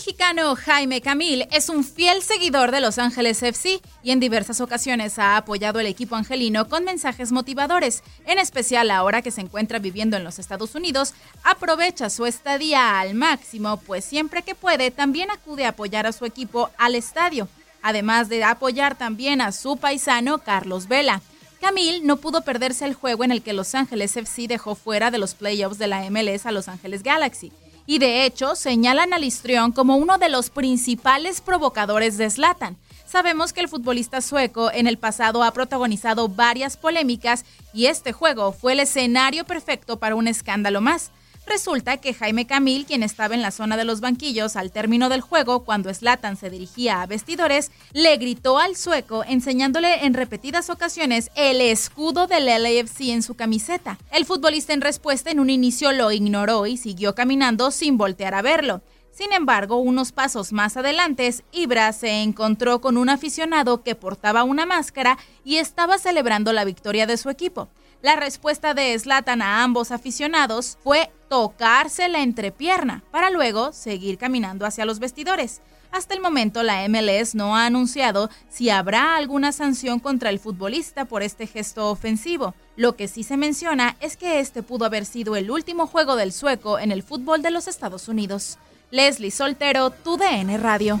mexicano Jaime Camil es un fiel seguidor de Los Ángeles FC y en diversas ocasiones ha apoyado al equipo angelino con mensajes motivadores. En especial ahora que se encuentra viviendo en los Estados Unidos, aprovecha su estadía al máximo, pues siempre que puede también acude a apoyar a su equipo al estadio, además de apoyar también a su paisano Carlos Vela. Camil no pudo perderse el juego en el que Los Ángeles FC dejó fuera de los playoffs de la MLS a Los Ángeles Galaxy y de hecho señalan a Listrión como uno de los principales provocadores de Zlatan. Sabemos que el futbolista sueco en el pasado ha protagonizado varias polémicas y este juego fue el escenario perfecto para un escándalo más. Resulta que Jaime Camil, quien estaba en la zona de los banquillos al término del juego cuando Slatan se dirigía a vestidores, le gritó al sueco enseñándole en repetidas ocasiones el escudo del LAFC en su camiseta. El futbolista en respuesta en un inicio lo ignoró y siguió caminando sin voltear a verlo. Sin embargo, unos pasos más adelante, Ibra se encontró con un aficionado que portaba una máscara y estaba celebrando la victoria de su equipo. La respuesta de Slatan a ambos aficionados fue tocarse la entrepierna para luego seguir caminando hacia los vestidores. Hasta el momento la MLS no ha anunciado si habrá alguna sanción contra el futbolista por este gesto ofensivo. Lo que sí se menciona es que este pudo haber sido el último juego del sueco en el fútbol de los Estados Unidos. Leslie Soltero, tu DN Radio.